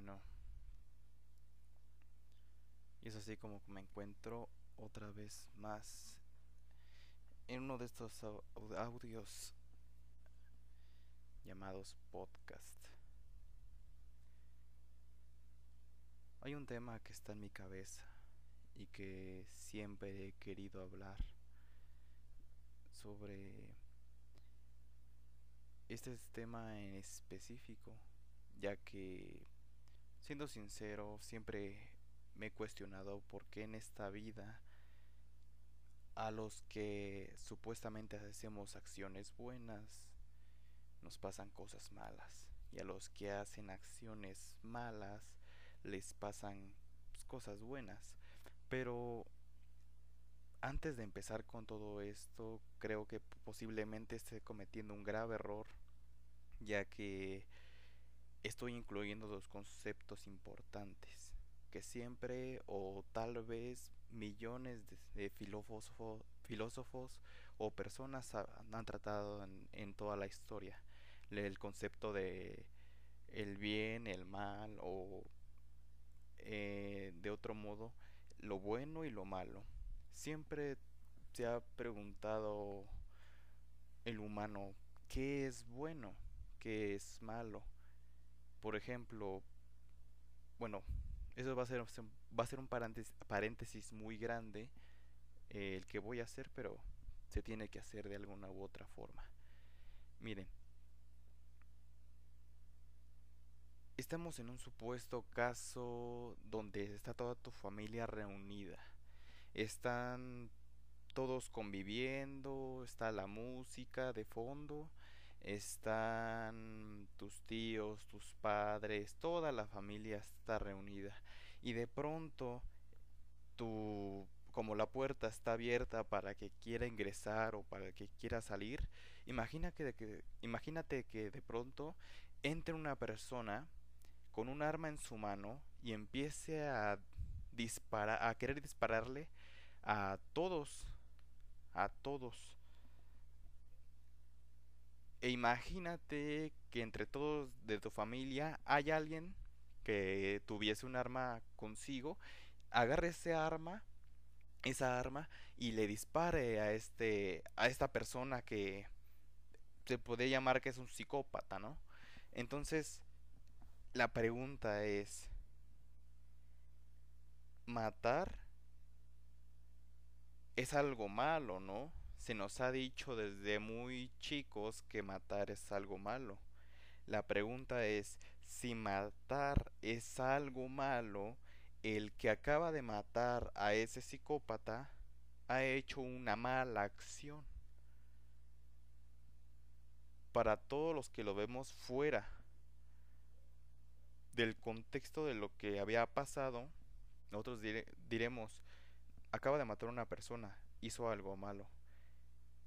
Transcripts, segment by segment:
bueno. Y es así como me encuentro otra vez más en uno de estos audios llamados podcast. Hay un tema que está en mi cabeza y que siempre he querido hablar sobre este tema en específico, ya que, siendo sincero, siempre me he cuestionado por qué en esta vida a los que supuestamente hacemos acciones buenas nos pasan cosas malas y a los que hacen acciones malas les pasan pues, cosas buenas. Pero antes de empezar con todo esto, creo que posiblemente esté cometiendo un grave error, ya que estoy incluyendo dos conceptos importantes que siempre o tal vez millones de, filósofos, o personas han tratado en, toda la historia. El concepto de el bien, el mal o eh, de otro modo lo bueno y lo malo. Siempre se ha preguntado el humano qué es bueno, qué es malo. Por ejemplo, bueno, eso va a ser, va a ser un paréntesis, muy grande eh, el que voy a hacer, pero se tiene que hacer de alguna u otra forma. Miren, estamos en un supuesto caso donde está toda tu familia reunida. Están todos conviviendo, está la música de fondo están tus tíos, tus padres, toda la familia está reunida. Y de pronto tu como la puerta está abierta para que quiera ingresar o para que quiera salir, imagina que, que, imagínate que de pronto entre una persona con un arma en su mano y empiece a disparar, a querer dispararle a todos, a todos e imagínate que entre todos de tu familia hay alguien que tuviese un arma consigo, agarre ese arma, esa arma y le dispare a este a esta persona que se puede llamar que es un psicópata, ¿no? Entonces, la pregunta es matar es algo malo, ¿no? Se nos ha dicho desde muy chicos que matar es algo malo. La pregunta es, si matar es algo malo, el que acaba de matar a ese psicópata ha hecho una mala acción. Para todos los que lo vemos fuera del contexto de lo que había pasado, nosotros diremos, acaba de matar a una persona, hizo algo malo.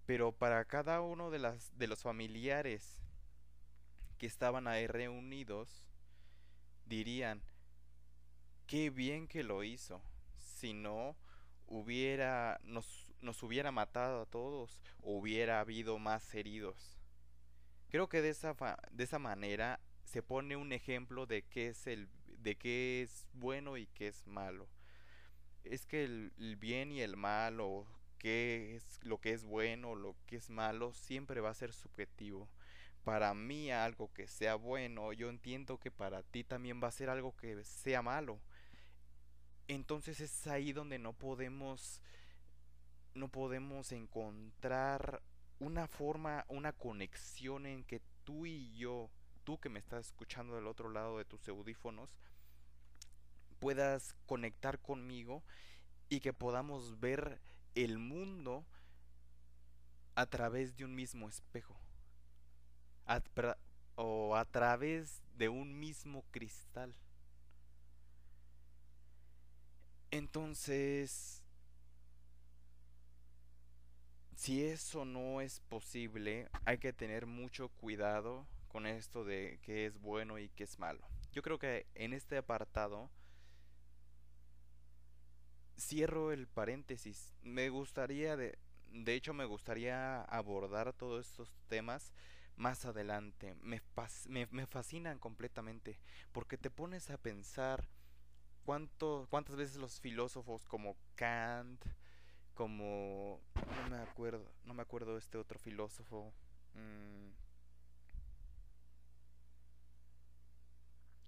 Pero para cada uno de, las, de los familiares que estaban ahí reunidos, dirían, qué bien que lo hizo, si no hubiera, nos, nos hubiera matado a todos, hubiera habido más heridos. Creo que de esa, de esa manera se pone un ejemplo de qué es el de qué es bueno y qué es malo. Es que el, el bien y el mal o es lo que es bueno, lo que es malo, siempre va a ser subjetivo. Para mí algo que sea bueno, yo entiendo que para ti también va a ser algo que sea malo. Entonces es ahí donde no podemos no podemos encontrar una forma, una conexión en que tú y yo, tú que me estás escuchando del otro lado de tus audífonos, puedas conectar conmigo y que podamos ver el mundo a través de un mismo espejo o a través de un mismo cristal. Entonces, si eso no es posible, hay que tener mucho cuidado con esto de qué es bueno y qué es malo. Yo creo que en este apartado cierro el paréntesis. Me gustaría, de, de hecho me gustaría abordar todos estos temas, más adelante. Me, me, fascinan completamente porque te pones a pensar cuánto, cuántas veces los filósofos como Kant, como no me acuerdo, no me acuerdo este otro filósofo. Mm,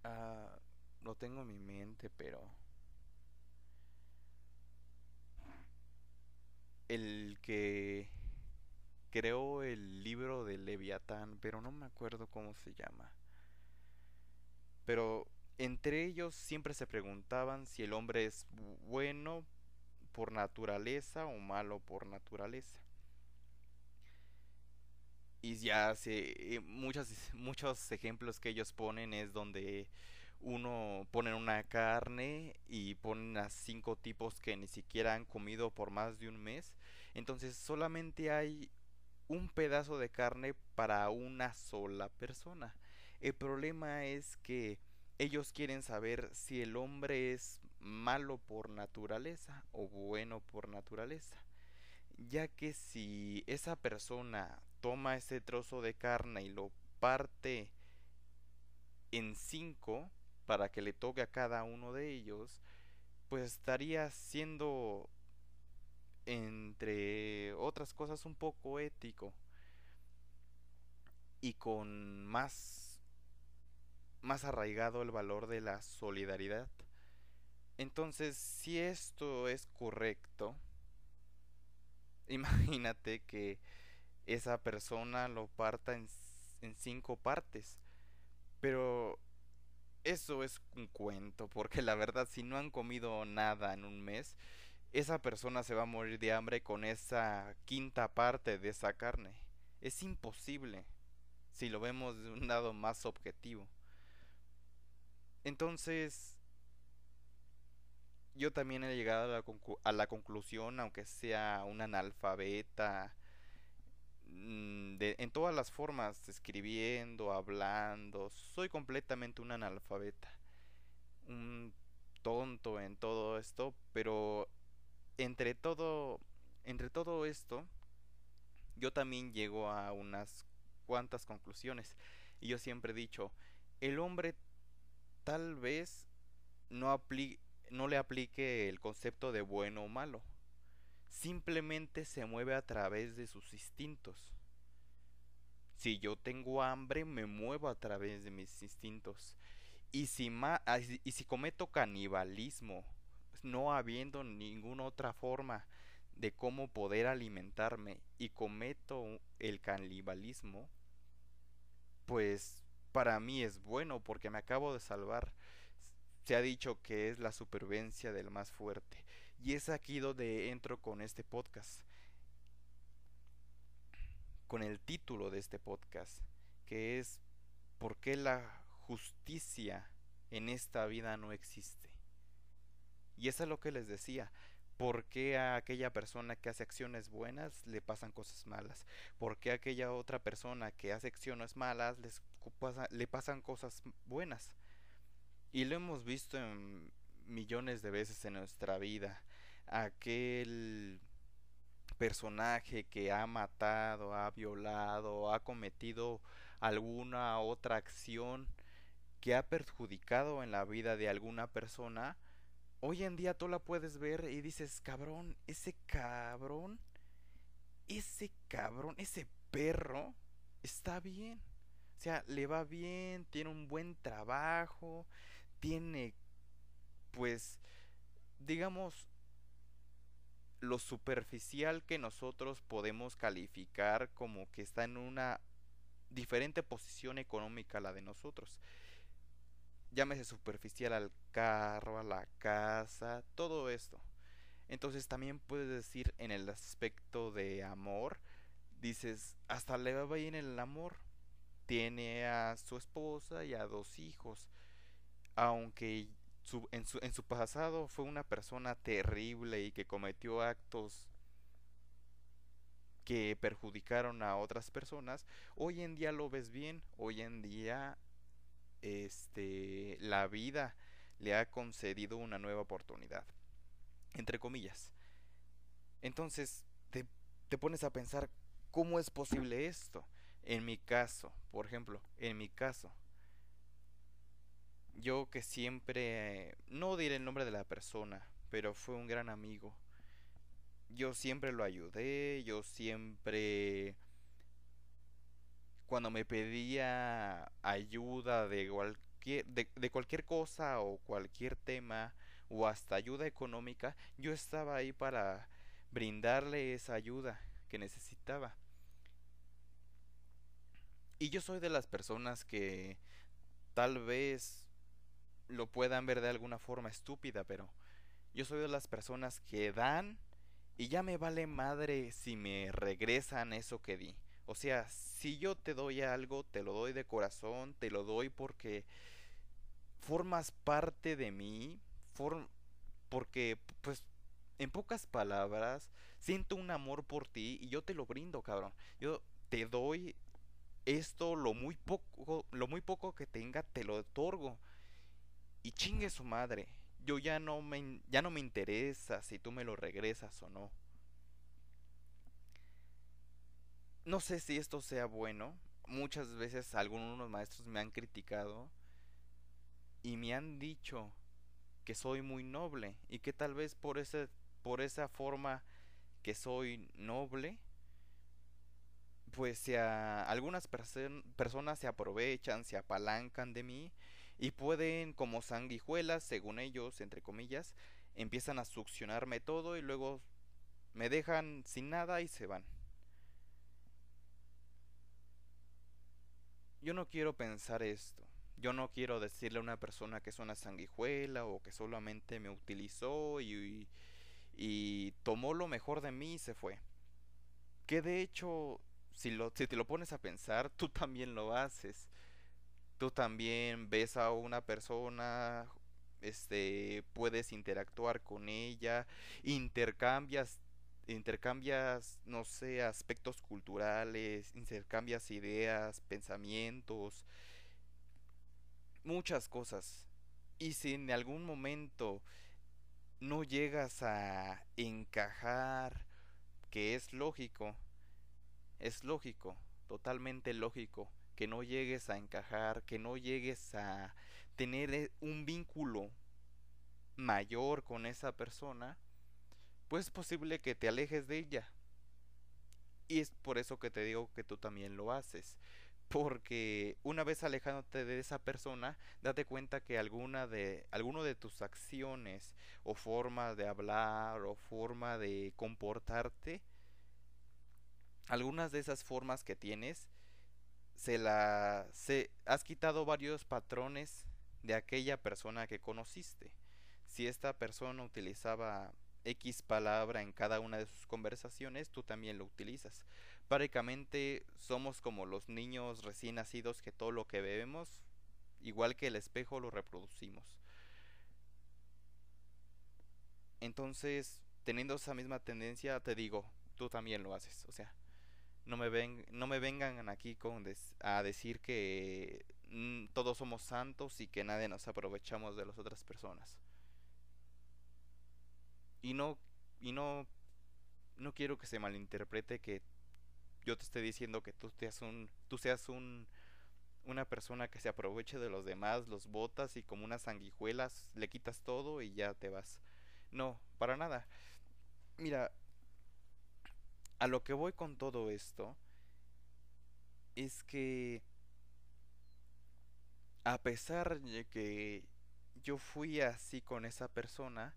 ah, lo tengo en mi mente, pero el que creó el libro de Leviatán, pero no me acuerdo cómo se llama. Pero entre ellos siempre se preguntaban si el hombre es bueno por naturaleza o malo por naturaleza. Y ya se, eh, muchos, muchos ejemplos que ellos ponen es donde uno pone una carne y ponen a cinco tipos que ni siquiera han comido por más de un mes. Entonces solamente hay un pedazo de carne para una sola persona. El problema es que ellos quieren saber si el hombre es malo por naturaleza o bueno por naturaleza. Ya que si esa persona toma ese trozo de carne y lo parte en cinco para que le toque a cada uno de ellos, pues estaría siendo entre otras cosas un poco ético y con más más arraigado el valor de la solidaridad. Entonces, si esto es correcto, imagínate que esa persona lo parta en, en cinco partes. Pero eso es un cuento, porque la verdad si no han comido nada en un mes, esa persona se va a morir de hambre con esa quinta parte de esa carne. Es imposible si lo vemos de un lado más objetivo. Entonces, yo también he llegado a la, a la conclusión, aunque sea un analfabeta, de, en todas las formas, escribiendo, hablando, soy completamente un analfabeta. Un tonto en todo esto, pero entre todo, entre todo esto, yo también llego a unas cuantas conclusiones. Y yo siempre he dicho, el hombre tal vez no, no le aplique el concepto de bueno o malo. Simplemente se mueve a través de sus instintos. Si yo tengo hambre, me muevo a través de mis instintos. Y si, ma y si cometo canibalismo no habiendo ninguna otra forma de cómo poder alimentarme y cometo el canibalismo, pues para mí es bueno porque me acabo de salvar. Se ha dicho que es la supervivencia del más fuerte. Y es aquí donde entro con este podcast. Con el título de este podcast, que es ¿Por qué la justicia en esta vida no existe? Y eso es lo que les decía. ¿Por qué a aquella persona que hace acciones buenas le pasan cosas malas? ¿Por qué a aquella otra persona que hace acciones malas le pasan cosas buenas? Y lo hemos visto en millones de veces en nuestra vida. Aquel personaje que ha matado, ha violado, ha cometido alguna otra acción que ha perjudicado en la vida de alguna persona, hoy en día tú la puedes ver y dices, cabrón, ese cabrón, ese cabrón, ese perro está bien. O sea, le va bien, tiene un buen trabajo, tiene, pues, digamos, lo superficial que nosotros podemos calificar como que está en una diferente posición económica la de nosotros llámese superficial al carro, a la casa, todo esto. Entonces también puedes decir en el aspecto de amor, dices, hasta le va bien el amor. Tiene a su esposa y a dos hijos. Aunque en, su, en su pasado fue una persona terrible y que cometió actos que perjudicaron a otras personas, hoy en día lo ves bien, hoy en día este, la vida le ha concedido una nueva oportunidad. Entre comillas. Entonces, te, te pones a pensar, ¿cómo es posible esto? En mi caso, por ejemplo, en mi caso, yo que siempre, no diré el nombre de la persona, pero fue un gran amigo. Yo siempre lo ayudé, yo siempre, cuando me pedía ayuda de cualquier, de, de cualquier cosa o cualquier tema, o hasta ayuda económica, yo estaba ahí para brindarle esa ayuda que necesitaba. Y yo soy de las personas que tal vez lo puedan ver de alguna forma estúpida, pero yo soy de las personas que dan y ya me vale madre si me regresan eso que di. O sea, si yo te doy algo, te lo doy de corazón, te lo doy porque formas parte de mí, porque pues en pocas palabras siento un amor por ti y yo te lo brindo, cabrón. Yo te doy esto lo muy poco lo muy poco que tenga te lo otorgo y chingue su madre. Yo ya no me ya no me interesa si tú me lo regresas o no. No sé si esto sea bueno. Muchas veces algunos maestros me han criticado y me han dicho que soy muy noble y que tal vez por ese por esa forma que soy noble pues si algunas personas se aprovechan, se apalancan de mí y pueden como sanguijuelas, según ellos, entre comillas, empiezan a succionarme todo y luego me dejan sin nada y se van. Yo no quiero pensar esto. Yo no quiero decirle a una persona que es una sanguijuela o que solamente me utilizó y, y, tomó lo mejor de mí y se fue. Que de hecho, si, lo, si te lo pones a pensar, tú también lo haces. Tú también ves a una persona, este, puedes interactuar con ella, intercambias intercambias, no sé, aspectos culturales, intercambias ideas, pensamientos, muchas cosas. Y si en algún momento no llegas a encajar, que es lógico, es lógico, totalmente lógico, que no llegues a encajar, que no llegues a tener eh, un vínculo mayor con esa persona, pues es posible que te alejes de ella. Y es por eso que te digo que tú también lo haces. Porque una vez alejándote de esa persona, date cuenta que alguna de, alguno de tus acciones o forma de hablar o forma de comportarte, algunas de esas formas que tienes, se la, se, has quitado varios patrones de aquella persona que conociste. Si esta persona utilizaba X palabra en cada una de sus conversaciones, tú también lo utilizas. Prácticamente somos como los niños recién nacidos que todo lo que bebemos, igual que el espejo, lo reproducimos. Entonces, teniendo esa misma tendencia, te digo, tú también lo haces. O sea, no me, ven, no me vengan aquí con a decir que mm, todos somos santos y que nadie nos aprovechamos de las otras personas y no y no no quiero que se malinterprete que yo te esté diciendo que tú seas un tú seas un una persona que se aproveche de los demás, los botas y como unas sanguijuelas le quitas todo y ya te vas. No, para nada. Mira, a lo que voy con todo esto es que a pesar de que yo fui así con esa persona,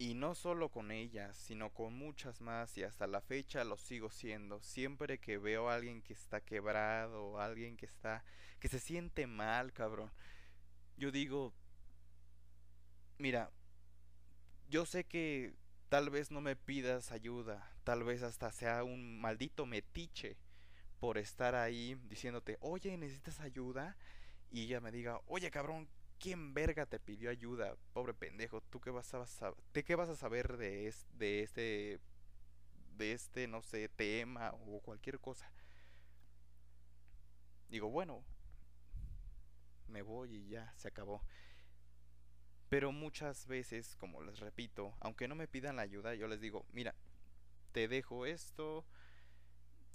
Y no solo con ella, sino con muchas más y hasta la fecha lo sigo siendo. Siempre que veo a alguien que está quebrado, alguien que está que se siente mal, cabrón. Yo digo, mira, yo sé que tal vez no me pidas ayuda, tal vez hasta sea un maldito metiche por estar ahí diciéndote, "Oye, ¿necesitas ayuda?" y ella me diga, "Oye, cabrón, ¿Quién verga te pidió ayuda? Pobre pendejo, ¿tú qué vas a saber? ¿De qué vas a saber de, de este, de este, no sé, tema o cualquier cosa? Digo, bueno, me voy y ya, se acabó. Pero muchas veces, como les repito, aunque no me pidan la ayuda, yo les digo, mira, te dejo esto,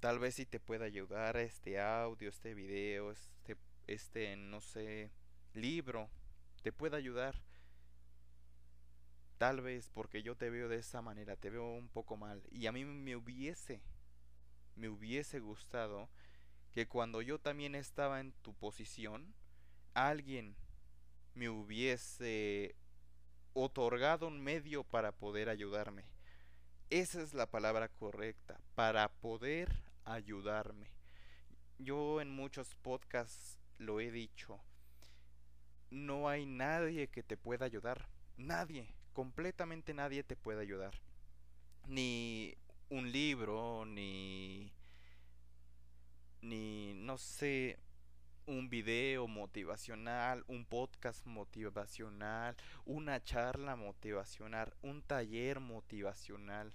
Tal vez si te pueda ayudar este audio, este video, este, este, no sé, libro, te pueda ayudar. Tal vez porque yo te veo de esa manera, te veo un poco mal. Y a mí me hubiese, me hubiese gustado que cuando yo también estaba en tu posición, alguien me hubiese otorgado un medio para poder ayudarme. Esa es la palabra correcta, para poder ayudarme. Yo en muchos podcasts lo he dicho, no hay nadie que te pueda ayudar, nadie, completamente nadie te puede ayudar. Ni un libro, ni ni no sé, un video motivacional, un podcast motivacional, una charla motivacional, un taller motivacional.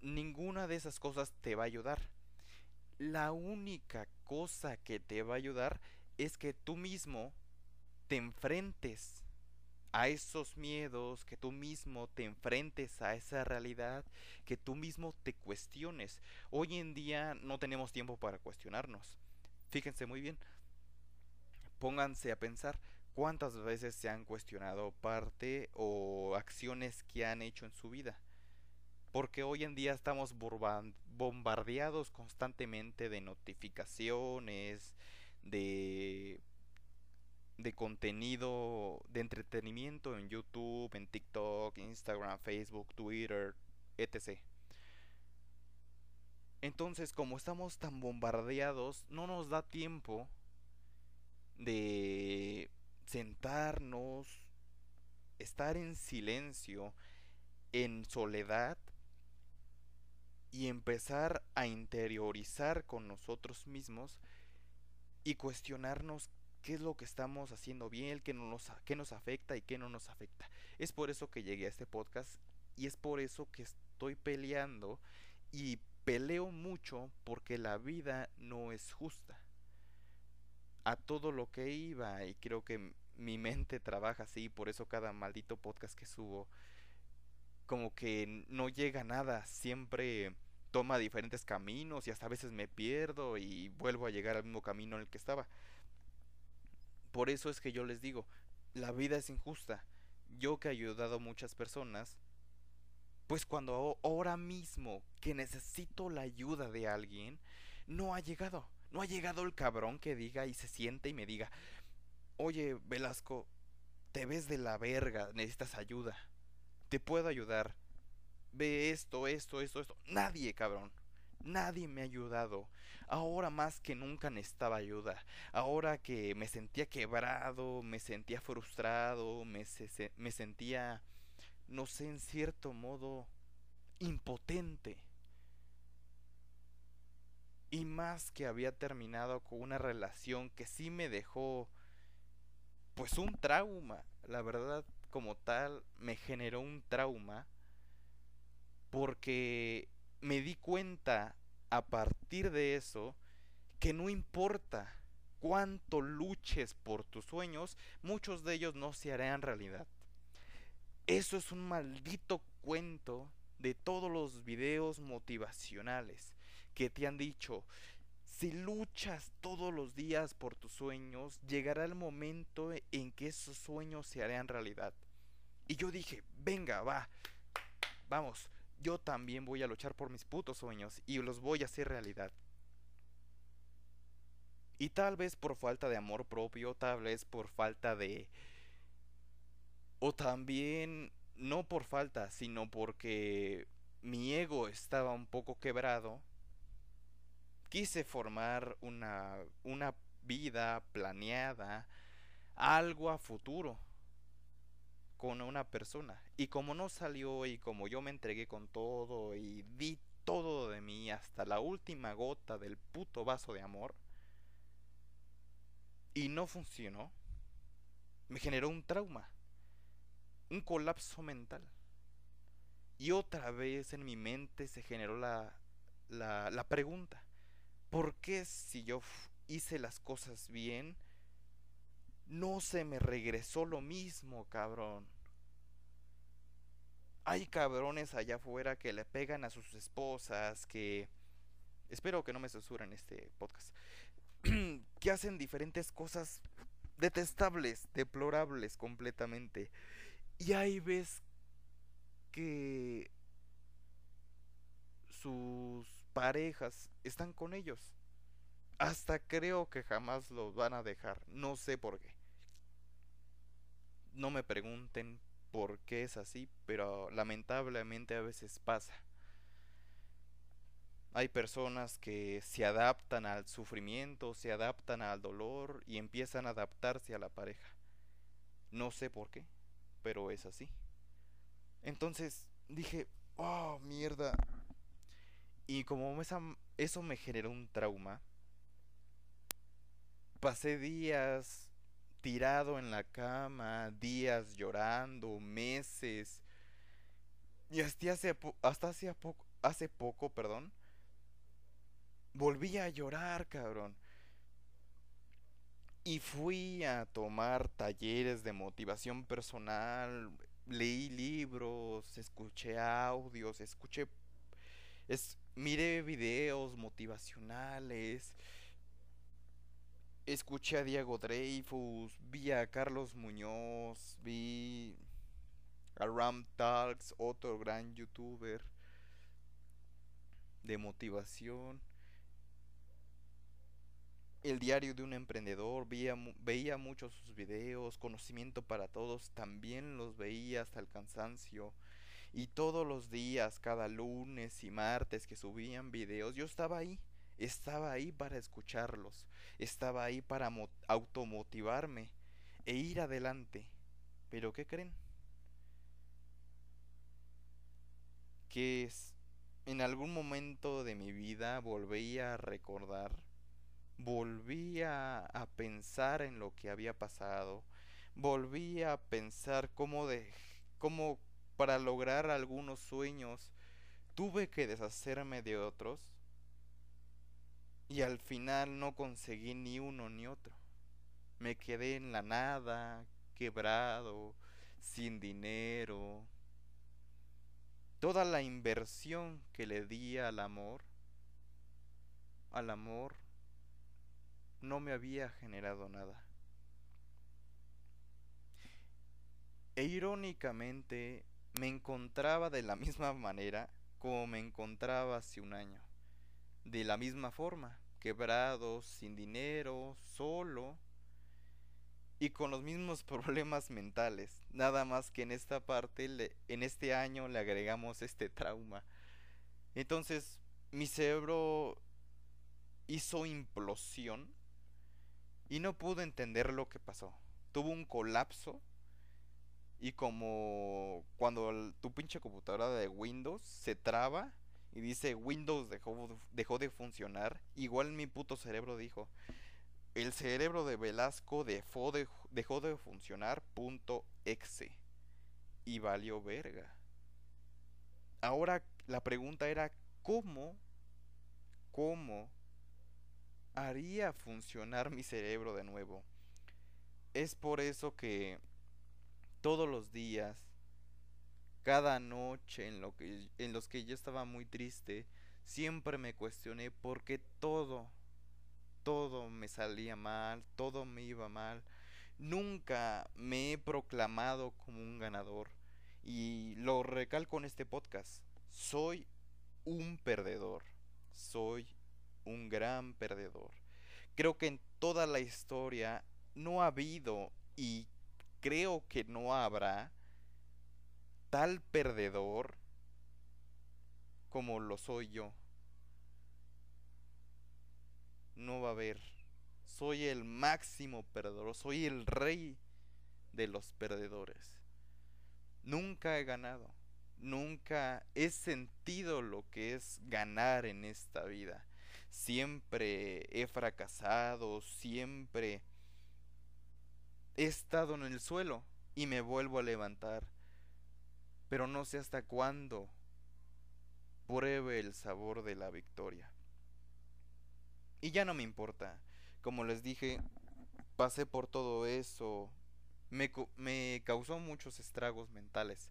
Ninguna de esas cosas te va a ayudar. La única cosa que te va a ayudar es que tú mismo te enfrentes a esos miedos, que tú mismo te enfrentes a esa realidad, que tú mismo te cuestiones. Hoy en día no tenemos tiempo para cuestionarnos. Fíjense muy bien, pónganse a pensar cuántas veces se han cuestionado parte o acciones que han hecho en su vida. Porque hoy en día estamos bombardeados constantemente de notificaciones, de, contenido de entretenimiento en YouTube, en TikTok, Instagram, Facebook, Twitter, etc. Entonces, como estamos tan bombardeados, no nos da tiempo de sentarnos, estar en silencio, en soledad y empezar a interiorizar con nosotros mismos y cuestionarnos qué es lo que estamos haciendo bien, qué, nos, qué nos afecta y qué no nos afecta. Es por eso que llegué a este podcast y es por eso que estoy peleando y peleo mucho porque la vida no es justa a todo lo que iba y creo que mi mente trabaja así, por eso cada maldito podcast que subo como que no llega a nada, siempre toma diferentes caminos y hasta a veces me pierdo y vuelvo a llegar al mismo camino en el que estaba. Por eso es que yo les digo, la vida es injusta. Yo que he ayudado a muchas personas, pues cuando ahora mismo que necesito la ayuda de alguien, no ha llegado. No ha llegado el cabrón que diga y se siente y me diga, oye Velasco, te ves de la verga, necesitas ayuda. Te puedo ayudar. Ve esto, esto, esto, esto. Nadie, cabrón. Nadie me ha ayudado. Ahora más que nunca necesitaba ayuda. Ahora que me sentía quebrado, me sentía frustrado, me, me sentía, no sé, en cierto modo, impotente. Y más que había terminado con una relación que sí me dejó pues un trauma. La verdad, como tal, me generó un trauma porque me di cuenta a partir de eso que no importa cuánto luches por tus sueños, muchos de ellos no se harán realidad. Eso es un maldito cuento de todos los videos motivacionales que te han dicho, si luchas todos los días por tus sueños, llegará el momento en que esos sueños se harán realidad. Y yo dije, venga, va, vamos, yo también voy a luchar por mis putos sueños y los voy a hacer realidad. Y tal vez por falta de amor propio, tal vez por falta de... O también, no por falta, sino porque mi ego estaba un poco quebrado quise formar una, una vida planeada, algo a futuro con una persona. Y como no salió y como yo me entregué con todo y di todo de mí hasta la última gota del puto vaso de amor, y no funcionó, me generó un trauma, un colapso mental. Y otra vez en mi mente se generó la, la, la pregunta, ¿por qué si yo hice las cosas bien, no se me regresó lo mismo, cabrón? Hay cabrones allá afuera que le pegan a sus esposas, que espero que no me censuren este podcast, que hacen diferentes cosas detestables, deplorables completamente. Y ahí ves que sus parejas están con ellos. Hasta creo que jamás los van a dejar. No sé por qué. No me pregunten por qué es así, pero lamentablemente a veces pasa. Hay personas que se adaptan al sufrimiento, se adaptan al dolor y empiezan a adaptarse a la pareja. No sé por qué, pero es así. Entonces dije, oh, mierda. Y como eso me generó un trauma, pasé días tirado en la cama, días llorando, meses. Y hasta hace, hasta hace poco, hace poco, perdón, volví a llorar, cabrón. Y fui a tomar talleres de motivación personal, leí libros, escuché audios, escuché es miré videos motivacionales, escuché a Diego Dreyfus, vi a Carlos Muñoz, vi a Ram Talks, otro gran youtuber de motivación. El diario de un emprendedor, veía, veía muchos sus videos, conocimiento para todos, también los veía hasta el cansancio. Y todos los días, cada lunes y martes que subían videos, yo estaba ahí estaba ahí para escucharlos, estaba ahí para automotivarme e ir adelante. Pero ¿qué creen? Que es, en algún momento de mi vida volví a recordar, volví a, a pensar en lo que había pasado, volví a pensar cómo, de, cómo para lograr algunos sueños tuve que deshacerme de otros y al final no conseguí ni uno ni otro. Me quedé en la nada, quebrado, sin dinero. Toda la inversión que le di al amor, al amor, no me había generado nada. E irónicamente me encontraba de la misma manera como me encontraba hace un año de la misma forma, quebrado, sin dinero, solo y con los mismos problemas mentales. Nada más que en esta parte, en este año le agregamos este trauma. Entonces, mi cerebro hizo implosión y no pudo entender lo que pasó. Tuvo un colapso y como cuando tu pinche computadora de Windows se traba y dice Windows dejó, dejó de funcionar, igual mi puto cerebro dijo, el cerebro de Velasco dejó de, dejó de funcionar, punto exe. Y valió verga. Ahora la pregunta era, ¿cómo, cómo haría funcionar mi cerebro de nuevo? Es por eso que todos los días cada noche en, lo que, en los que yo estaba muy triste, siempre me cuestioné por qué todo, todo me salía mal, todo me iba mal. Nunca me he proclamado como un ganador. Y lo recalco en este podcast. Soy un perdedor. Soy un gran perdedor. Creo que en toda la historia no ha habido y creo que no habrá tal perdedor como lo soy yo. No va a haber. Soy el máximo perdedor, soy el rey de los perdedores. Nunca he ganado, nunca he sentido lo que es ganar en esta vida. Siempre he fracasado, siempre he estado en el suelo y me vuelvo a levantar pero no sé hasta cuándo pruebe el sabor de la victoria. Y ya no me importa. Como les dije, pasé por todo eso. Me, me causó muchos estragos mentales.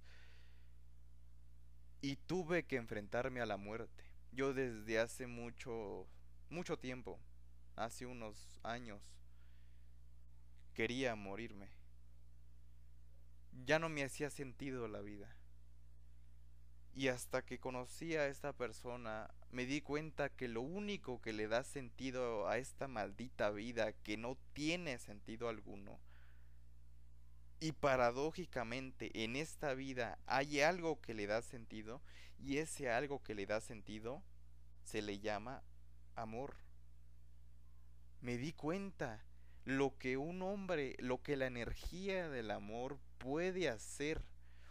Y tuve que enfrentarme a la muerte. Yo desde hace mucho, mucho tiempo, hace unos años, quería morirme. Ya no me hacía sentido la vida. Y hasta que conocí a esta persona, me di cuenta que lo único que le da sentido a esta maldita vida, que no tiene sentido alguno, y paradójicamente en esta vida hay algo que le da sentido, y ese algo que le da sentido se le llama amor. Me di cuenta lo que un hombre, lo que la energía del amor puede hacer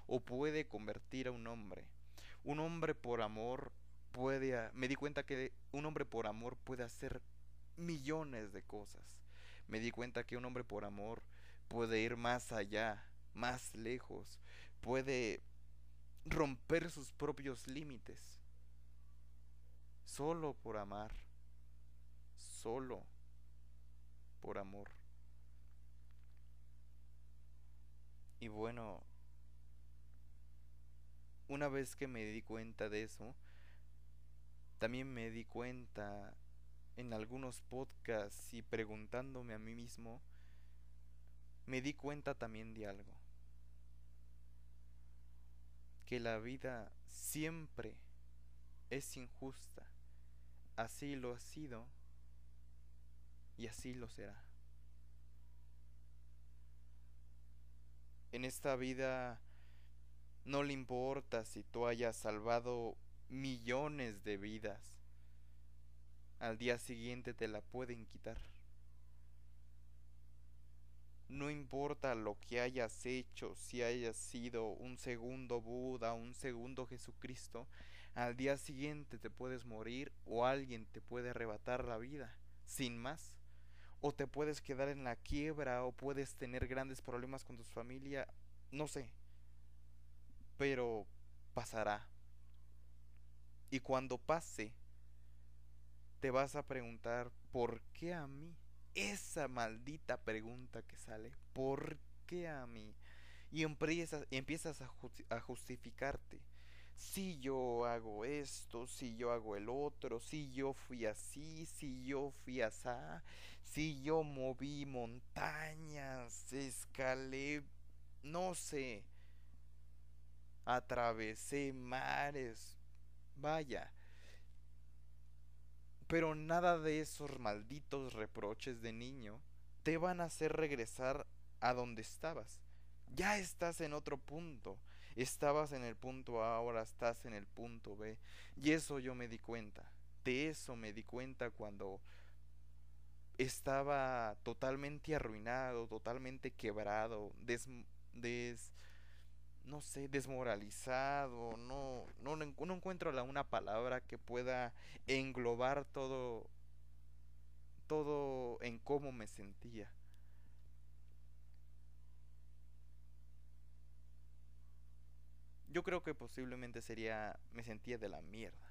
o puede convertir a un hombre. Un hombre por amor puede, me di cuenta que un hombre por amor puede hacer millones de cosas. Me di cuenta que un hombre por amor puede ir más allá, más lejos, puede romper sus propios límites. Solo por amar, solo por amor. Y bueno, una vez que me di cuenta de eso, también me di cuenta en algunos podcasts y preguntándome a mí mismo, me di cuenta también de algo. Que la vida siempre es injusta. Así lo ha sido y así lo será. En esta vida no le importa si tú hayas salvado millones de vidas. Al día siguiente te la pueden quitar. No importa lo que hayas hecho, si hayas sido un segundo Buda, un segundo Jesucristo, al día siguiente te puedes morir o alguien te puede arrebatar la vida, sin más. O te puedes quedar en la quiebra o puedes tener grandes problemas con tu familia, no sé. Pero pasará. Y cuando pase, te vas a preguntar, ¿por qué a mí? esa maldita pregunta que sale, ¿por qué a mí? Y empiezas, empiezas a, a justificarte. Si yo hago esto, si yo hago el otro, si yo fui así, si yo fui así, si yo moví montañas, escalé, no sé, atravesé mares, vaya, pero nada de esos malditos reproches de niño te van a hacer regresar a donde estabas. Ya estás en otro punto. Estabas en el punto A, ahora estás en el punto B. Y eso yo me di cuenta. De eso me di cuenta cuando estaba totalmente arruinado, totalmente quebrado, des, des no sé, desmoralizado, no, no, no encuentro la, una palabra que pueda englobar todo, todo en cómo me sentía. Yo creo que posiblemente sería, me sentía de la mierda.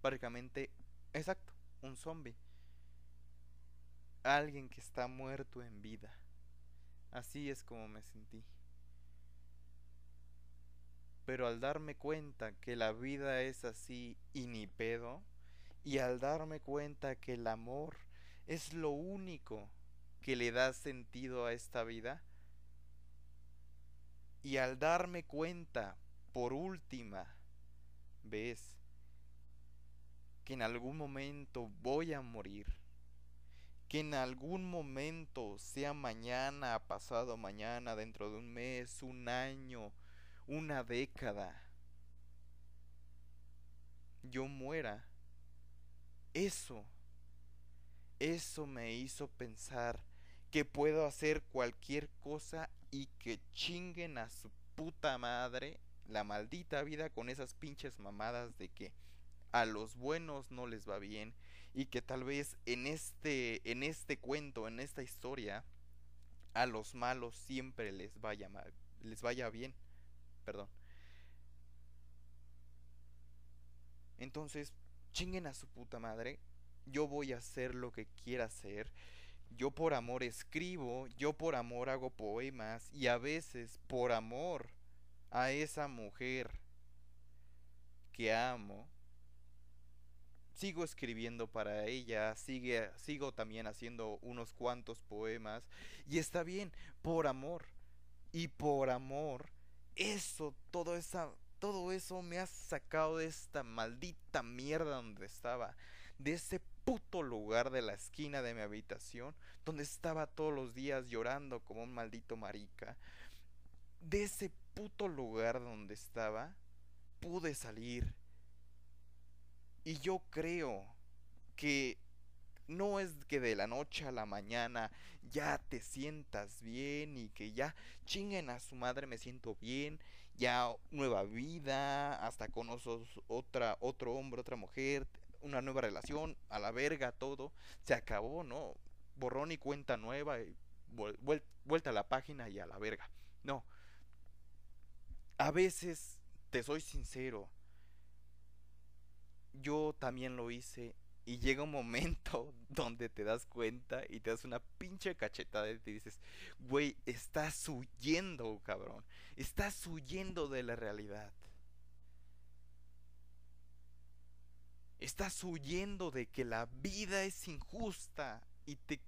Prácticamente, exacto, un zombie. Alguien que está muerto en vida. Así es como me sentí. Pero al darme cuenta que la vida es así y ni pedo, y al darme cuenta que el amor es lo único que le da sentido a esta vida, y al darme cuenta, por última vez, que en algún momento voy a morir, que en algún momento, sea mañana, pasado mañana, dentro de un mes, un año, una década, yo muera. Eso, eso me hizo pensar que puedo hacer cualquier cosa y que chinguen a su puta madre la maldita vida con esas pinches mamadas de que a los buenos no les va bien y que tal vez en este en este cuento, en esta historia a los malos siempre les vaya mal, les vaya bien perdón. Entonces, chinguen a su puta madre. Yo voy a hacer lo que quiera hacer. Yo por amor escribo, yo por amor hago poemas y a veces por amor a esa mujer que amo, sigo escribiendo para ella, sigo también haciendo unos cuantos poemas y está bien, por amor. Y por amor, eso, todo esa, todo eso me ha sacado de esta maldita mierda donde estaba, de ese puto lugar de la esquina de mi habitación, donde estaba todos los días llorando como un maldito marica. De ese puto lugar donde estaba, pude salir y yo creo que no es que de la noche a la mañana ya te sientas bien y que ya chinguen a su madre me siento bien, ya nueva vida, hasta conoces otra, otro hombre, otra mujer, una nueva relación, a la verga todo, se acabó, ¿no? Borrón y cuenta nueva, y vuelta a la página y a la verga. No. A veces, te soy sincero, yo también lo hice y llega un momento donde te das cuenta y te das una pinche cachetada y te dices, güey, estás huyendo, cabrón. Estás huyendo de la realidad. Estás huyendo de que la vida es injusta y te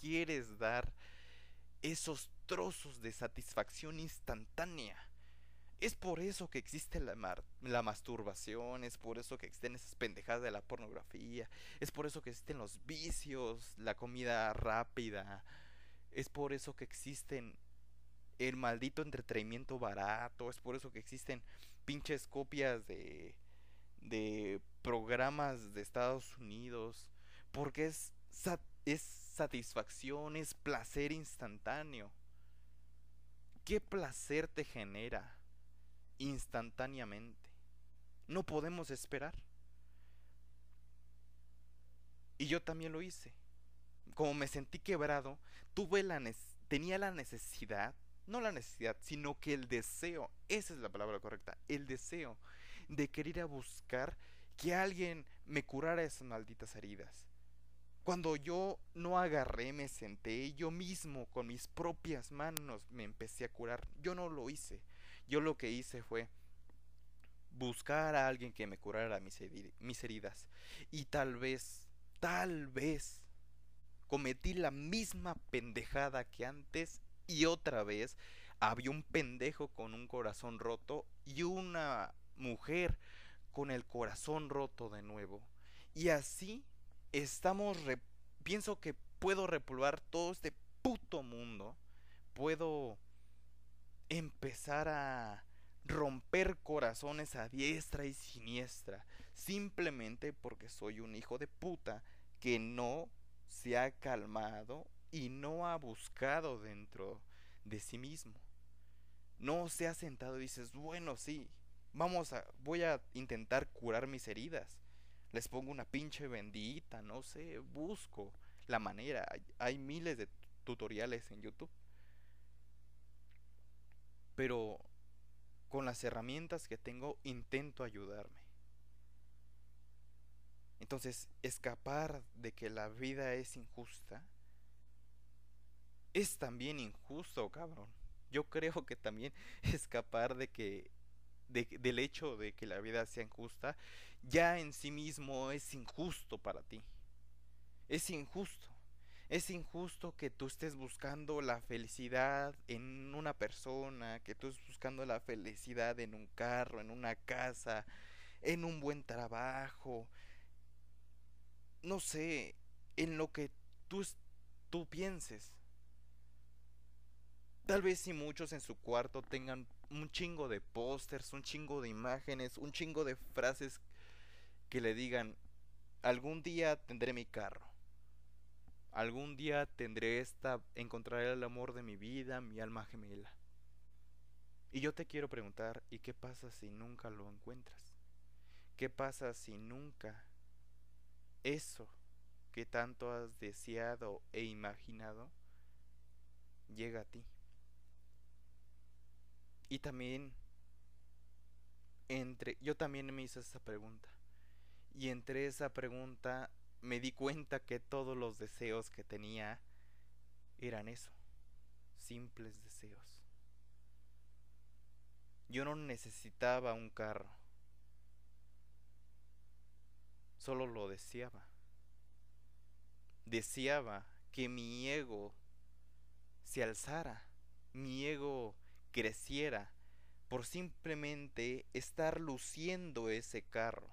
quieres dar esos trozos de satisfacción instantánea. Es por eso que existe la, masturbación, es por eso que existen esas pendejadas de la pornografía, es por eso que existen los vicios, la comida rápida, es por eso que existen el maldito entretenimiento barato, es por eso que existen pinches copias de, de programas de Estados Unidos, porque es, es satisfacción, es placer instantáneo. ¿Qué placer te genera? instantáneamente. No podemos esperar. Y yo también lo hice. Como me sentí quebrado, tuve la tenía la necesidad, no la necesidad, sino que el deseo, esa es la palabra correcta, el deseo de querer ir a buscar que alguien me curara esas malditas heridas. Cuando yo no agarré, me senté, yo mismo con mis propias manos me empecé a curar. Yo no lo hice. Yo lo que hice fue buscar a alguien que me curara mis, heridas. Y tal vez, tal vez, cometí la misma pendejada que antes y otra vez había un pendejo con un corazón roto y una mujer con el corazón roto de nuevo. Y así estamos, pienso que puedo repulvar todo este puto mundo. Puedo empezar a romper corazones a diestra y siniestra, simplemente porque soy un hijo de puta que no se ha calmado y no ha buscado dentro de sí mismo. No se ha sentado y dices, bueno, sí, vamos a, voy a intentar curar mis heridas. Les pongo una pinche bendita, no sé, busco la manera. hay miles de tutoriales en YouTube pero con las herramientas que tengo intento ayudarme. Entonces, escapar de que la vida es injusta es también injusto, cabrón. Yo creo que también escapar de que del hecho de que la vida sea injusta ya en sí mismo es injusto para ti. Es injusto. Es injusto que tú estés buscando la felicidad en una persona, que tú estés buscando la felicidad en un carro, en una casa, en un buen trabajo. No sé, en lo que tú, tú pienses. Tal vez si muchos en su cuarto tengan un chingo de pósters, un chingo de imágenes, un chingo de frases que le digan, algún día tendré mi carro Algún día tendré esta, encontraré el amor de mi vida, mi alma gemela. Y yo te quiero preguntar, ¿y qué pasa si nunca lo encuentras? ¿Qué pasa si nunca eso que tanto has deseado e imaginado llega a ti? Y también entre yo también me hice esa pregunta. Y entre esa pregunta me di cuenta que todos los deseos que tenía eran eso, simples deseos. Yo no necesitaba un carro. solo lo deseaba. Deseaba que mi ego se alzara, mi ego creciera por simplemente estar luciendo ese carro.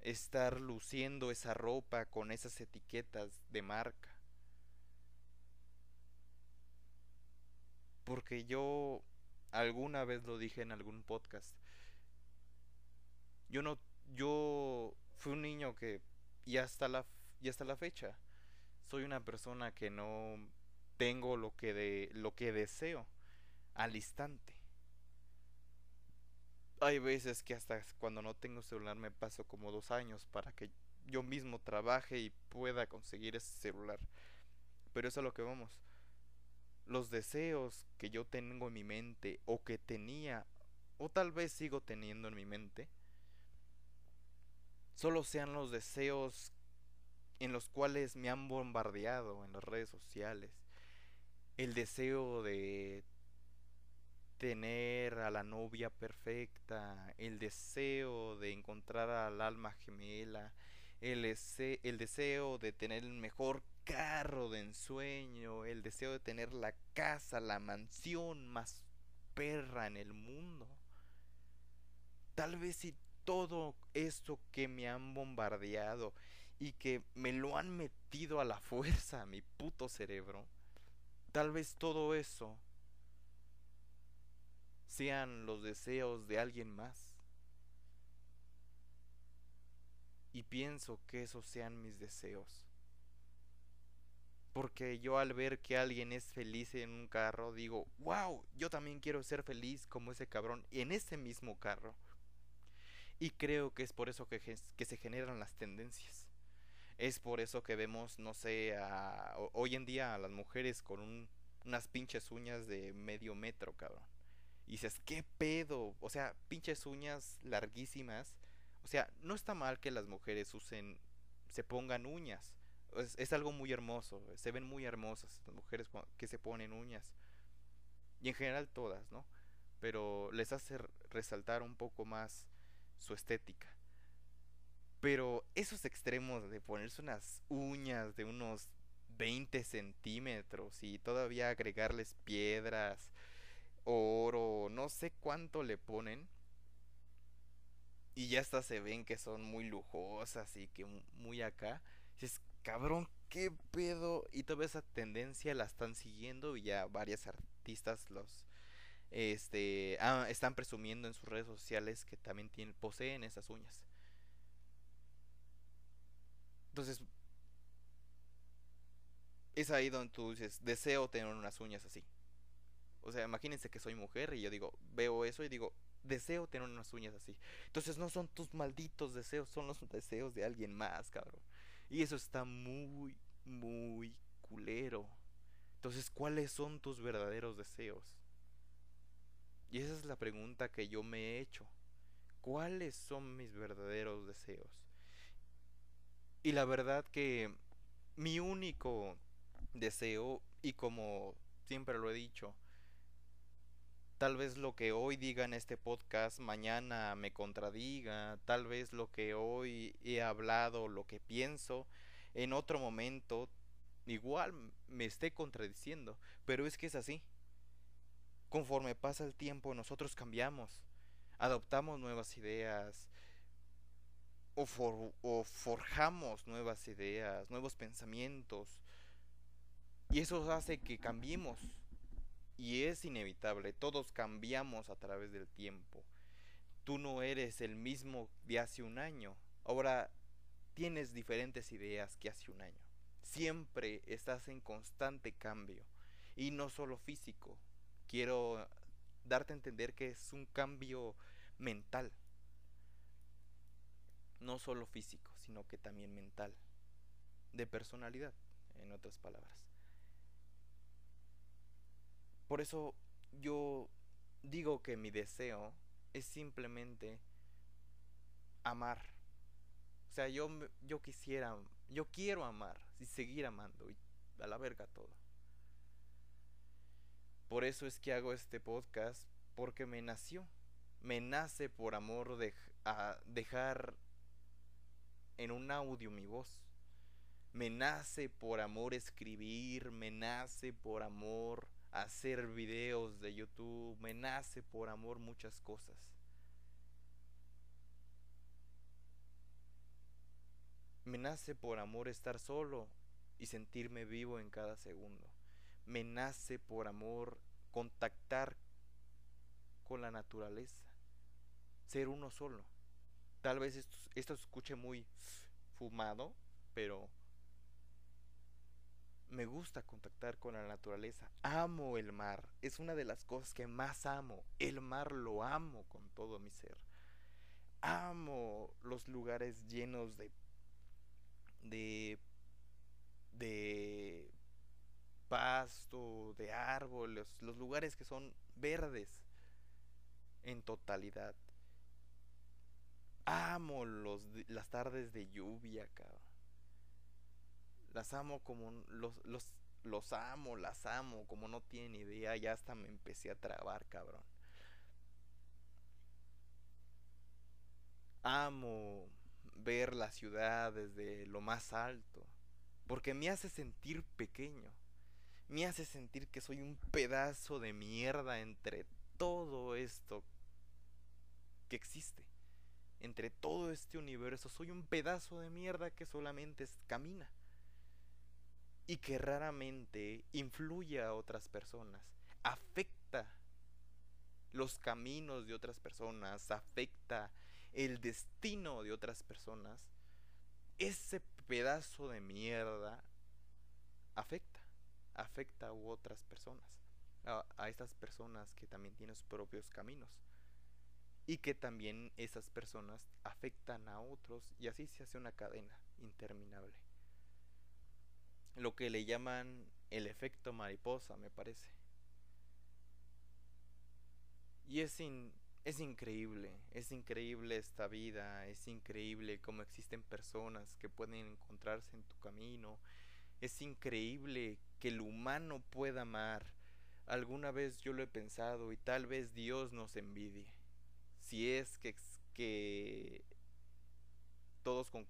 Estar luciendo esa ropa con esas etiquetas de marca. Porque yo alguna vez lo dije en algún podcast. Yo no yo fui un niño que y hasta la y hasta la fecha soy una persona que no tengo lo que de lo que deseo al instante. Hay veces que hasta cuando no tengo celular me paso como dos años para que yo mismo trabaje y pueda conseguir ese celular. Pero eso es a lo que vamos. Los deseos que yo tengo en mi mente o que tenía o tal vez sigo teniendo en mi mente solo sean los deseos en los cuales me han bombardeado en las redes sociales. El deseo de tener a la novia perfecta, el deseo de encontrar al alma gemela, el, el deseo de tener el mejor carro de ensueño, el deseo de tener la casa, la mansión más perra en el mundo. Tal vez si todo esto que me han bombardeado y que me lo han metido a la fuerza a mi puto cerebro, tal vez todo eso sean los deseos de alguien más. Y pienso que esos sean mis deseos. Porque yo al ver que alguien es feliz en un carro, digo, wow, yo también quiero ser feliz como ese cabrón en ese mismo carro. Y creo que es por eso que, que se generan las tendencias. Es por eso que vemos, no sé, hoy en día a las mujeres con unas pinches uñas de medio metro, cabrón. Y dices, ¿qué pedo? O sea, pinches uñas larguísimas. O sea, no está mal que las mujeres usen, se pongan uñas. Es, es algo muy hermoso. Se ven muy hermosas las mujeres que se ponen uñas. Y en general todas, ¿no? Pero les hace resaltar un poco más su estética. Pero esos extremos de ponerse unas uñas de unos 20 centímetros y todavía agregarles piedras, oro, no sé cuánto le ponen. Y ya hasta se ven que son muy lujosas y que muy acá. Dices, cabrón, qué pedo. Y toda esa tendencia la están siguiendo y ya varias artistas los este ah, están presumiendo en sus redes sociales que también tienen, poseen esas uñas. Entonces, es ahí donde tú dices, deseo tener unas uñas así. O sea, imagínense que soy mujer y yo digo, veo eso y digo, deseo tener unas uñas así. Entonces no son tus malditos deseos, son los deseos de alguien más, cabrón. Y eso está muy, muy culero. Entonces, ¿cuáles son tus verdaderos deseos? Y esa es la pregunta que yo me he hecho. ¿Cuáles son mis verdaderos deseos? Y la verdad que mi único deseo, y como siempre lo he dicho, tal vez lo que hoy diga en este podcast mañana me contradiga, tal vez lo que hoy he hablado, lo que pienso, en otro momento igual me esté contradiciendo, pero es que es así. Conforme pasa el tiempo nosotros cambiamos, adoptamos nuevas ideas, o, forjamos nuevas ideas, nuevos pensamientos. Y eso hace que cambiemos. Y es inevitable, todos cambiamos a través del tiempo. Tú no eres el mismo de hace un año. Ahora tienes diferentes ideas que hace un año. Siempre estás en constante cambio. Y no solo físico. Quiero darte a entender que es un cambio mental no solo físico, sino que también mental, de personalidad, en otras palabras. Por eso yo digo que mi deseo es simplemente amar. O sea, yo, yo quisiera, yo quiero amar y seguir amando y a la verga todo. Por eso es que hago este podcast, porque me nació. Me nace por amor de a dejar en un audio mi voz. Me nace por amor escribir, me nace por amor hacer videos de YouTube, me nace por amor muchas cosas. Me nace por amor estar solo y sentirme vivo en cada segundo. Me nace por amor contactar con la naturaleza, ser uno solo. Tal vez esto, se escuche muy fumado, pero me gusta contactar con la naturaleza. Amo el mar. Es una de las cosas que más amo. El mar lo amo con todo mi ser. Amo los lugares llenos de de de pasto, de árboles, los lugares que son verdes en totalidad. Amo los, las tardes de lluvia, cabrón. Las amo como los, los, los amo, las amo, como no tienen idea, ya hasta me empecé a trabar, cabrón. Amo ver la ciudad desde lo más alto, porque me hace sentir pequeño, me hace sentir que soy un pedazo de mierda entre todo esto que existe, entre todo este universo, soy un pedazo de mierda que solamente camina. Y que raramente influye a otras personas, afecta los caminos de otras personas, afecta el destino de otras personas, ese pedazo de mierda afecta, afecta a otras personas, a, a estas personas que también tienen sus propios caminos y que también esas personas afectan a otros y así se hace una cadena interminable lo que le llaman el efecto mariposa, me parece. Y es, es increíble, es increíble esta vida, es increíble cómo existen personas que pueden encontrarse en tu camino, es increíble que el humano pueda amar. Alguna vez yo lo he pensado y tal vez Dios nos envidie. Si es que, que todos con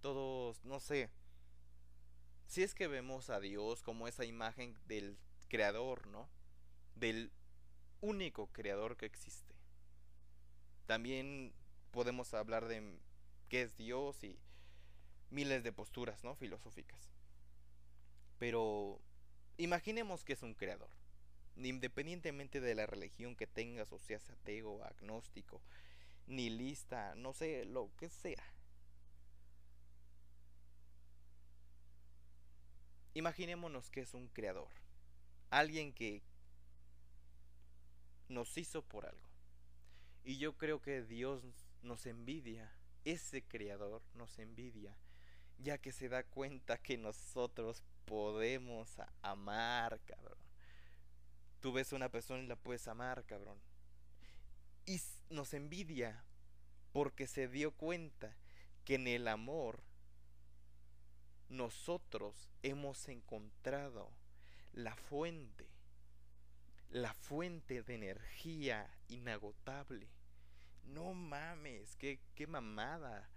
todos, no sé, si es que vemos a Dios como esa imagen del creador, ¿no? Del único creador que existe. También podemos hablar de qué es Dios y miles de posturas, ¿no? Filosóficas. Pero imaginemos que es un creador. Independientemente de la religión que tengas, o seas ateo, agnóstico, nihilista, no sé, lo que sea. Imaginémonos que es un creador, alguien que nos hizo por algo. Y yo creo que Dios nos envidia, ese creador nos envidia, ya que se da cuenta que nosotros podemos amar, cabrón. Tú ves a una persona y la puedes amar, cabrón. Y nos envidia porque se dio cuenta que en el amor nosotros hemos encontrado la fuente, la fuente de energía inagotable. No mames, qué, qué mamada.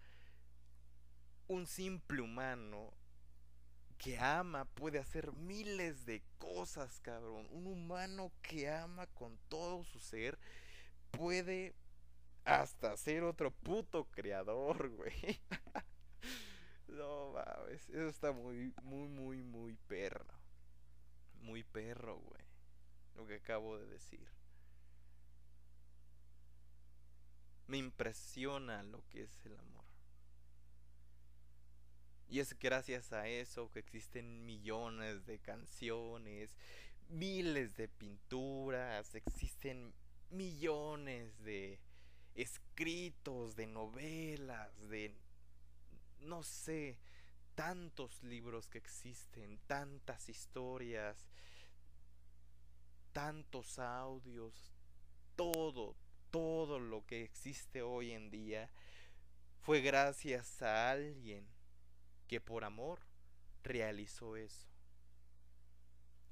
Un simple humano que ama puede hacer miles de cosas, cabrón. Un humano que ama con todo su ser puede hasta ser otro puto creador, güey. No mames, eso está muy, muy, muy, muy perro. Muy perro, güey. Lo que acabo de decir. Me impresiona lo que es el amor. Y es gracias a eso que existen millones de canciones, miles de pinturas, existen millones de escritos, de novelas, de no sé, tantos libros que existen, tantas historias, tantos audios, todo, todo lo que existe hoy en día fue gracias a alguien que por amor realizó eso.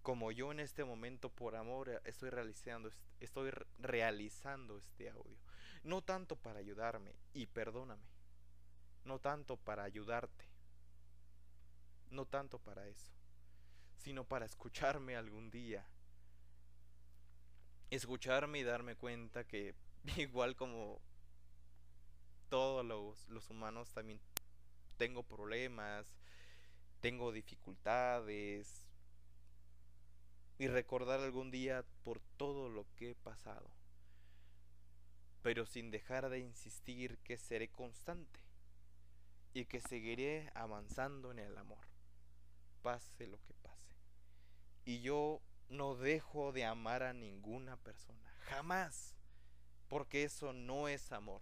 Como yo en este momento por amor estoy realizando estoy realizando este audio. No tanto para ayudarme, y perdóname, no tanto para ayudarte, no tanto para eso, sino para escucharme algún día. Escucharme y darme cuenta que igual como todos los, los humanos también tengo problemas, tengo dificultades y recordar algún día por todo lo que he pasado, pero sin dejar de insistir que seré constante y que seguiré avanzando en el amor, pase lo que pase. Y yo no dejo de amar a ninguna persona, jamás, porque eso no es amor.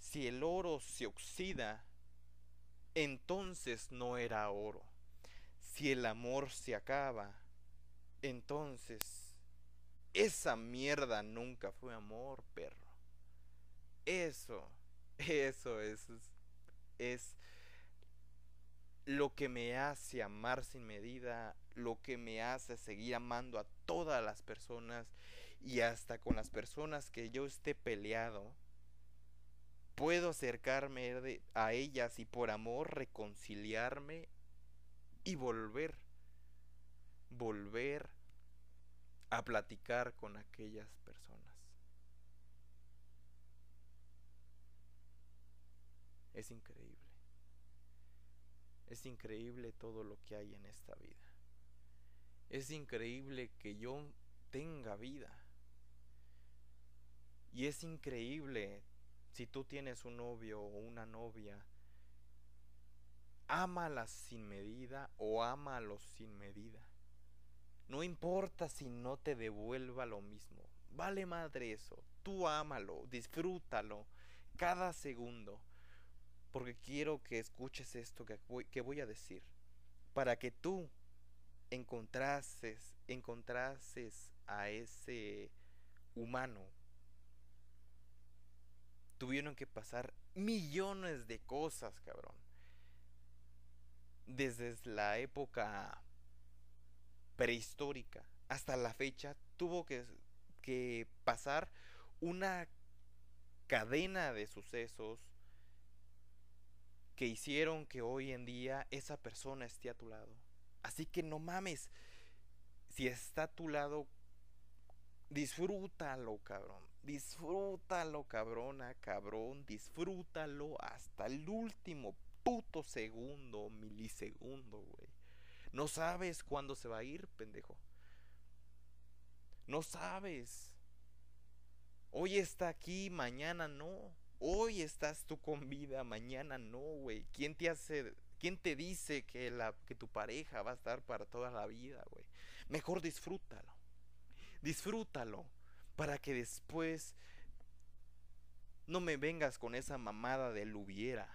Si el oro se oxida, entonces no era oro. Si el amor se acaba, entonces esa mierda nunca fue amor, perro. Eso, eso es, es lo que me hace amar sin medida, lo que me hace seguir amando a todas las personas y hasta con las personas que yo esté peleado puedo acercarme a ellas y por amor reconciliarme y volver, volver a platicar con aquellas personas. Es increíble. Es increíble todo lo que hay en esta vida. Es increíble que yo tenga vida. Y es increíble si tú tienes un novio o una novia, ámalas sin medida o ámalos sin medida. No importa si no te devuelva lo mismo. Vale madre eso. Tú ámalo, disfrútalo cada segundo. Porque quiero que escuches esto que voy, que voy a decir. Para que tú encontrases, encontrases a ese humano tuvieron que pasar millones de cosas, cabrón. Desde la época prehistórica hasta la fecha tuvo que, que pasar una cadena de sucesos que hicieron que hoy en día esa persona esté a tu lado. Así que no mames, si está a tu lado, disfrútalo, cabrón. Disfrútalo, cabrona, cabrón. Disfrútalo hasta el último puto segundo, milisegundo, güey. No sabes cuándo se va a ir, pendejo. No sabes. Hoy está aquí, mañana no. Hoy estás tú con vida, mañana no, güey. ¿Quién te hace, quién te dice que la que tu pareja va a estar para toda la vida, güey? Mejor disfrútalo. Disfrútalo para que después no me vengas con esa mamada del hubiera.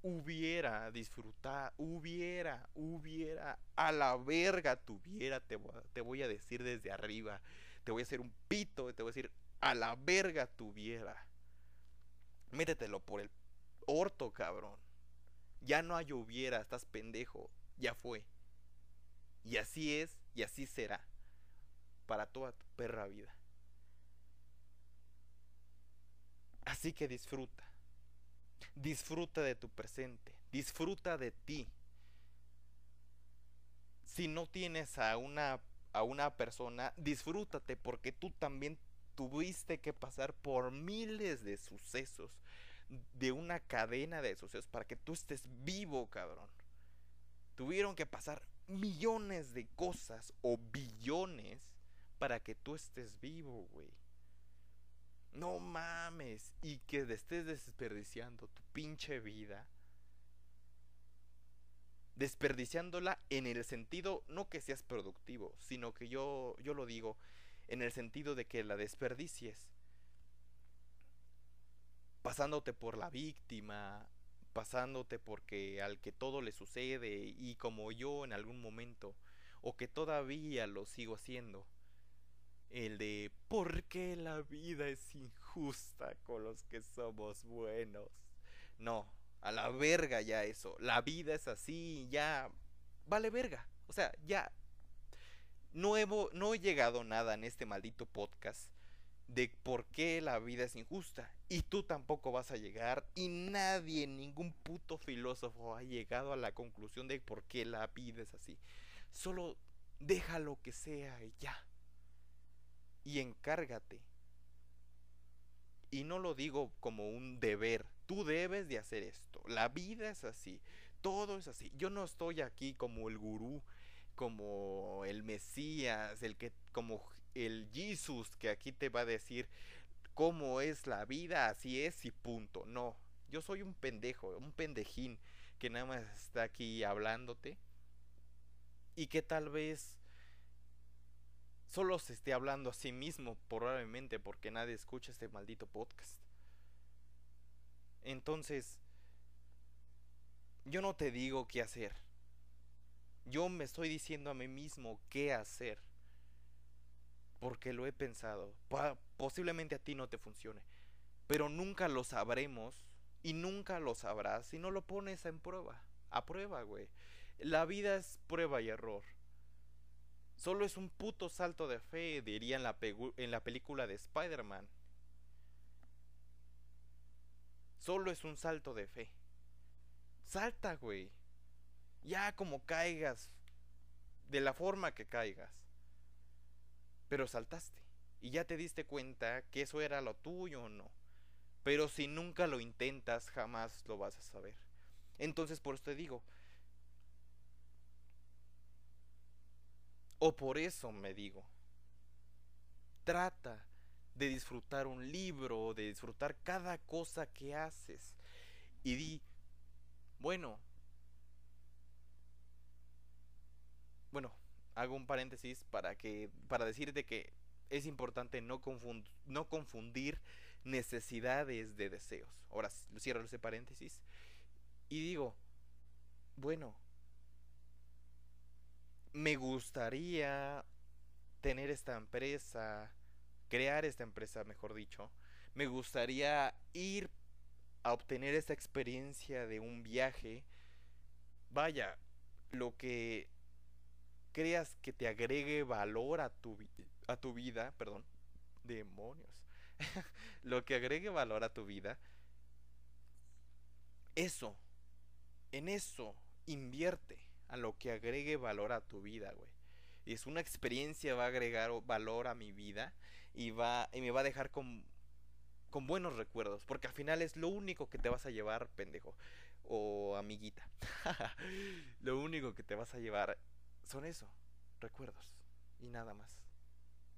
Hubiera disfrutar, hubiera, hubiera, a la verga tuviera, te, voy a decir desde arriba. Te voy a hacer un pito, te voy a decir, a la verga tuviera. Métetelo por el orto, cabrón. Ya no hay hubiera, estás pendejo, ya fue. Y así es, y así será. Para toda tu perra vida. Así que disfruta. Disfruta de tu presente. Disfruta de ti. Si no tienes a una, a una persona, disfrútate porque tú también tuviste que pasar por miles de sucesos, de una cadena de sucesos para que tú estés vivo, cabrón. Tuvieron que pasar millones de cosas o billones para que tú estés vivo, güey. No mames. Y que estés desperdiciando tu pinche vida. Desperdiciándola en el sentido, no que seas productivo, sino que yo, yo lo digo en el sentido de que la desperdicies. Pasándote por la víctima, pasándote porque al que todo le sucede y como yo en algún momento, o que todavía lo sigo haciendo el de ¿por qué la vida es injusta con los que somos buenos? No, a la verga ya eso. La vida es así, ya vale verga. O sea, ya no he, no he llegado nada en este maldito podcast de por qué la vida es injusta. Y tú tampoco vas a llegar. Y nadie, ningún puto filósofo ha llegado a la conclusión de por qué la vida es así. Solo déjalo que sea y ya. Y encárgate. Y no lo digo como un deber. Tú debes de hacer esto. La vida es así. Todo es así. Yo no estoy aquí como el gurú, como el Mesías, el que como el Jesús que aquí te va a decir cómo es la vida, así es y punto. No, yo soy un pendejo, un pendejín que nada más está aquí hablándote y que tal vez solo se esté hablando a sí mismo probablemente porque nadie escucha este maldito podcast. Entonces, yo no te digo qué hacer. Yo me estoy diciendo a mí mismo qué hacer porque lo he pensado. posiblemente a ti no te funcione, pero nunca lo sabremos y nunca lo sabrás si no lo pones en prueba. A prueba, güey. La vida es prueba y error. Solo es un puto salto de fe, diría en la, película de Spider-Man. Solo es un salto de fe. Salta, güey. Ya como caigas. De la forma que caigas pero saltaste y ya te diste cuenta que eso era lo tuyo o no. Pero si nunca lo intentas, jamás lo vas a saber. Entonces por eso te digo, o por eso me digo, trata de disfrutar un libro, de disfrutar cada cosa que haces. Y di, bueno, bueno, hago un paréntesis para que para decirte que es importante no, no confundir necesidades de deseos. Ahora cierro ese paréntesis y digo, bueno, me gustaría tener esta empresa, crear esta empresa, mejor dicho. Me gustaría ir a obtener esta experiencia de un viaje. Vaya, lo que creas que te agregue valor a tu, a tu vida, perdón, demonios, lo que agregue valor a tu vida, eso, en eso invierte a lo que agregue valor a tu vida, güey. Y es una experiencia, va a agregar valor a mi vida y, va, y me va a dejar con, con buenos recuerdos, porque al final es lo único que te vas a llevar, pendejo, o amiguita. lo único que te vas a llevar son eso, recuerdos y nada más.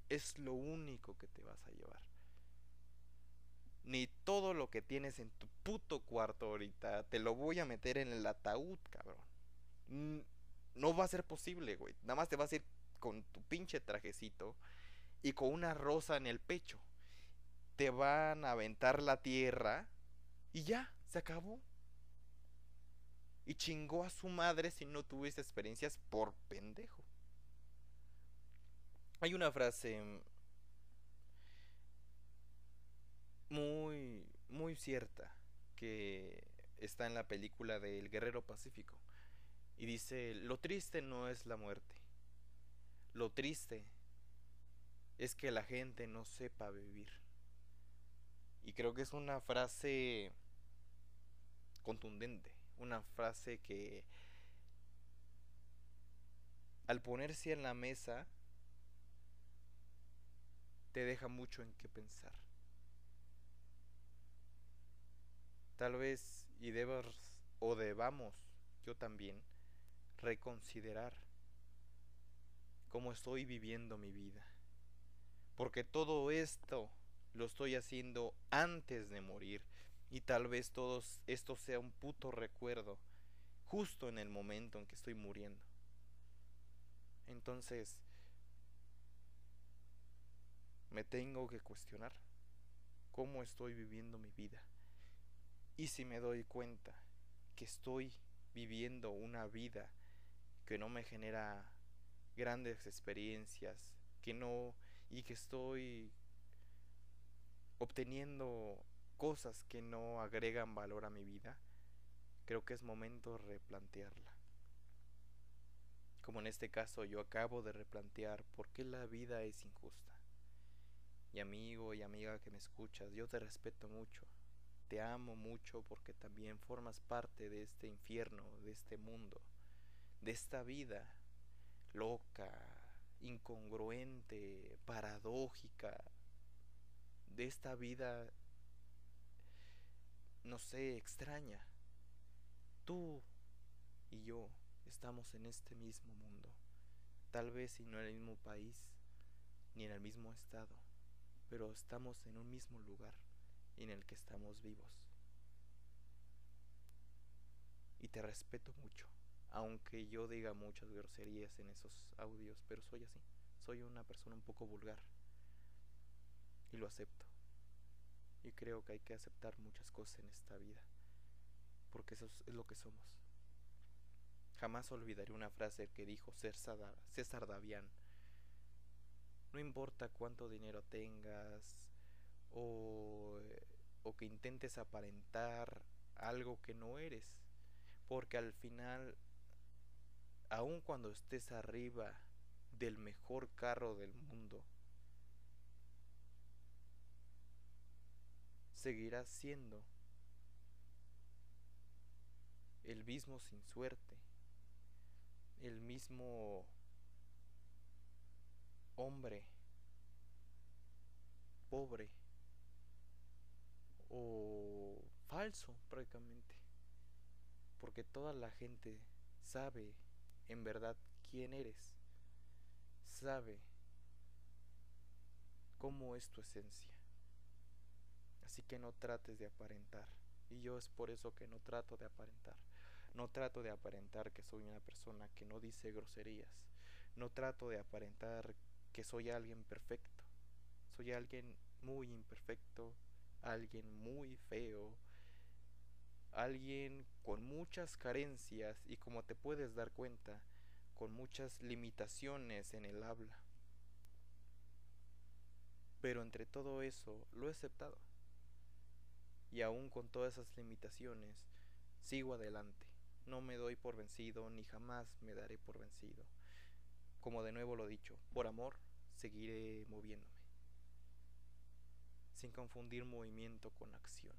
Es lo único que te vas a llevar. Ni todo lo que tienes en tu puto cuarto ahorita te lo voy a meter en el ataúd, cabrón. No va a ser posible, güey. Nada más te vas a ir con tu pinche trajecito y con una rosa en el pecho. Te van a aventar la tierra y ya, se acabó y chingó a su madre si no tuviste experiencias por pendejo. Hay una frase muy muy cierta que está en la película del Guerrero Pacífico y dice, "Lo triste no es la muerte. Lo triste es que la gente no sepa vivir." Y creo que es una frase contundente una frase que al ponerse en la mesa te deja mucho en qué pensar. Tal vez y debas o debamos yo también reconsiderar cómo estoy viviendo mi vida. Porque todo esto lo estoy haciendo antes de morir y tal vez todo esto sea un puto recuerdo justo en el momento en que estoy muriendo. Entonces, me tengo que cuestionar cómo estoy viviendo mi vida. Y si me doy cuenta que estoy viviendo una vida que no me genera grandes experiencias, que no y que estoy obteniendo cosas que no agregan valor a mi vida, creo que es momento replantearla. Como en este caso yo acabo de replantear por qué la vida es injusta. Y amigo y amiga que me escuchas, yo te respeto mucho. Te amo mucho porque también formas parte de este infierno, de este mundo, de esta vida loca, incongruente, paradójica, de esta vida, no sé, extraña. Tú y yo estamos en este mismo mundo, tal vez si no en el mismo país, ni en el mismo estado, pero estamos en un mismo lugar en el que estamos vivos. Y te respeto mucho, aunque yo diga muchas groserías en esos audios, pero soy así, soy una persona un poco vulgar. Y lo acepto. Y creo que hay que aceptar muchas cosas en esta vida, porque eso es lo que somos. Jamás olvidaré una frase que dijo César Davián. No importa cuánto dinero tengas o, o que intentes aparentar algo que no eres, porque al final, aun cuando estés arriba del mejor carro del mundo, seguirás siendo el mismo sin suerte, el mismo hombre pobre o falso prácticamente, porque toda la gente sabe en verdad quién eres, sabe cómo es tu esencia. Así que no trates de aparentar. Y yo es por eso que no trato de aparentar. No trato de aparentar que soy una persona que no dice groserías. No trato de aparentar que soy alguien perfecto. Soy alguien muy imperfecto, alguien muy feo, alguien con muchas carencias y como te puedes dar cuenta, con muchas limitaciones en el habla. Pero entre todo eso lo he aceptado y aún con todas esas limitaciones, sigo adelante. No me doy por vencido ni jamás me daré por vencido. Como de nuevo lo dicho, por amor seguiré moviéndome, sin confundir movimiento con acción.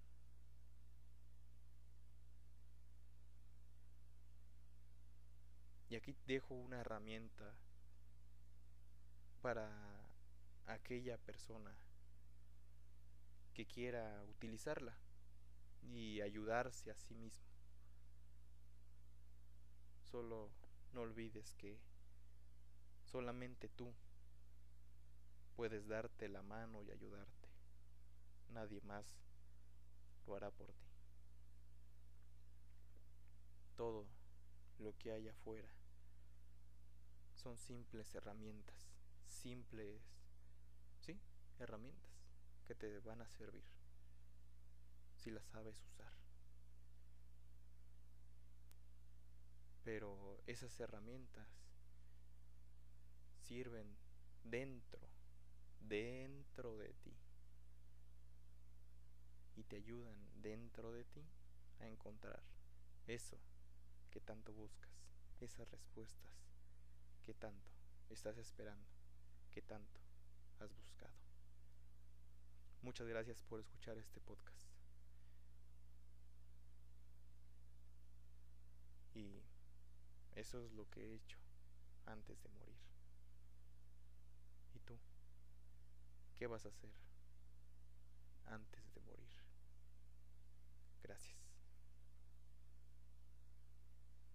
Y aquí dejo una herramienta para aquella persona que quiera utilizarla y ayudarse a sí mismo. Solo no olvides que solamente tú puedes darte la mano y ayudarte. Nadie más lo hará por ti. Todo lo que hay afuera son simples herramientas, simples, sí, herramientas que te van a servir si las sabes usar. Pero esas herramientas sirven dentro, dentro de ti. Y te ayudan dentro de ti a encontrar eso que tanto buscas, esas respuestas que tanto estás esperando, que tanto has buscado. Muchas gracias por escuchar este podcast. Y eso es lo que he hecho antes de morir. ¿Y tú? ¿Qué vas a hacer antes de morir? Gracias.